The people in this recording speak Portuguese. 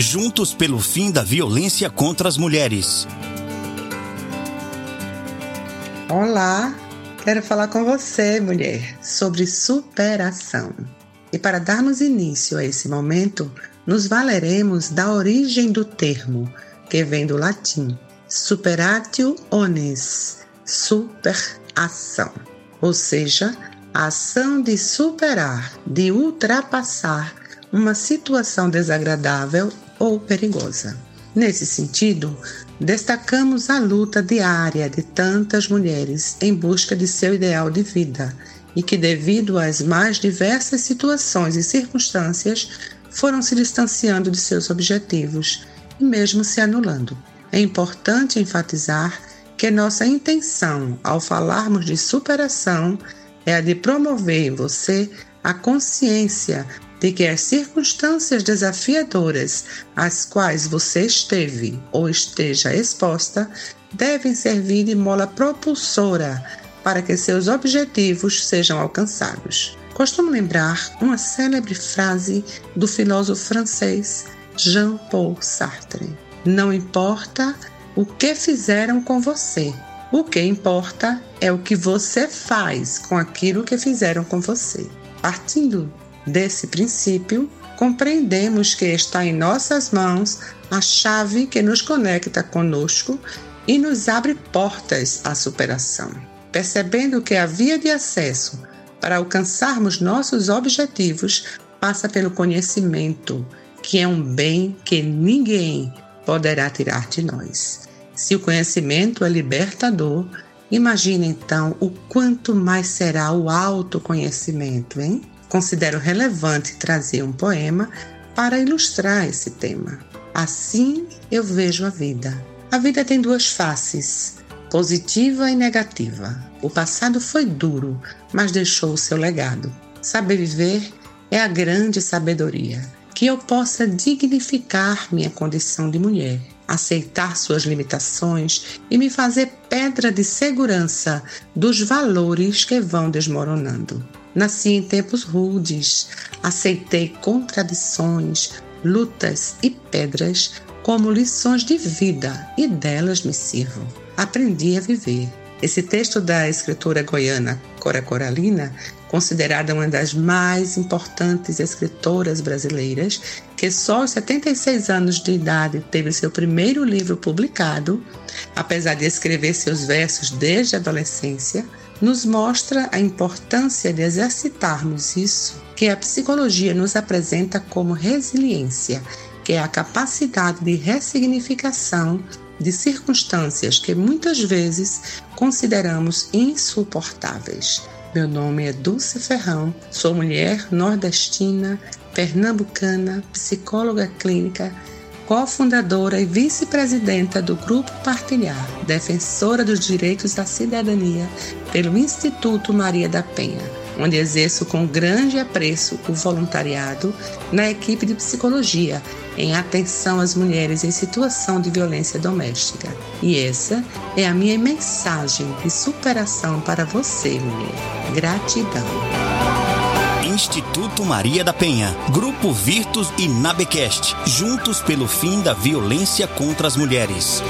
Juntos pelo fim da violência contra as mulheres. Olá, quero falar com você, mulher, sobre superação. E para darmos início a esse momento, nos valeremos da origem do termo, que vem do latim superatio ones, superação, ou seja, a ação de superar, de ultrapassar uma situação desagradável ou perigosa. Nesse sentido, destacamos a luta diária de tantas mulheres em busca de seu ideal de vida e que, devido às mais diversas situações e circunstâncias, foram se distanciando de seus objetivos e mesmo se anulando. É importante enfatizar que nossa intenção ao falarmos de superação é a de promover em você a consciência de que as circunstâncias desafiadoras às quais você esteve ou esteja exposta devem servir de mola propulsora para que seus objetivos sejam alcançados. Costumo lembrar uma célebre frase do filósofo francês Jean-Paul Sartre: Não importa o que fizeram com você, o que importa é o que você faz com aquilo que fizeram com você. Partindo desse princípio, compreendemos que está em nossas mãos a chave que nos conecta conosco e nos abre portas à superação. Percebendo que a via de acesso para alcançarmos nossos objetivos passa pelo conhecimento, que é um bem que ninguém poderá tirar de nós. Se o conhecimento é libertador, imagine então o quanto mais será o autoconhecimento, hein? Considero relevante trazer um poema para ilustrar esse tema. Assim eu vejo a vida. A vida tem duas faces, positiva e negativa. O passado foi duro, mas deixou o seu legado. Saber viver é a grande sabedoria. Que eu possa dignificar minha condição de mulher, aceitar suas limitações e me fazer pedra de segurança dos valores que vão desmoronando. Nasci em tempos rudes, aceitei contradições, lutas e pedras como lições de vida e delas me sirvo. Aprendi a viver. Esse texto da escritora goiana Cora Coralina, considerada uma das mais importantes escritoras brasileiras, que só aos 76 anos de idade teve seu primeiro livro publicado, apesar de escrever seus versos desde a adolescência, nos mostra a importância de exercitarmos isso que a psicologia nos apresenta como resiliência, que é a capacidade de ressignificação de circunstâncias que muitas vezes consideramos insuportáveis. Meu nome é Dulce Ferrão, sou mulher nordestina, pernambucana, psicóloga clínica cofundadora e vice-presidenta do Grupo Partilhar, defensora dos direitos da cidadania pelo Instituto Maria da Penha, onde exerço com grande apreço o voluntariado na equipe de psicologia em atenção às mulheres em situação de violência doméstica. E essa é a minha mensagem de superação para você, mulher. Gratidão. Instituto Maria da Penha, Grupo Virtus e Nabecast, juntos pelo fim da violência contra as mulheres.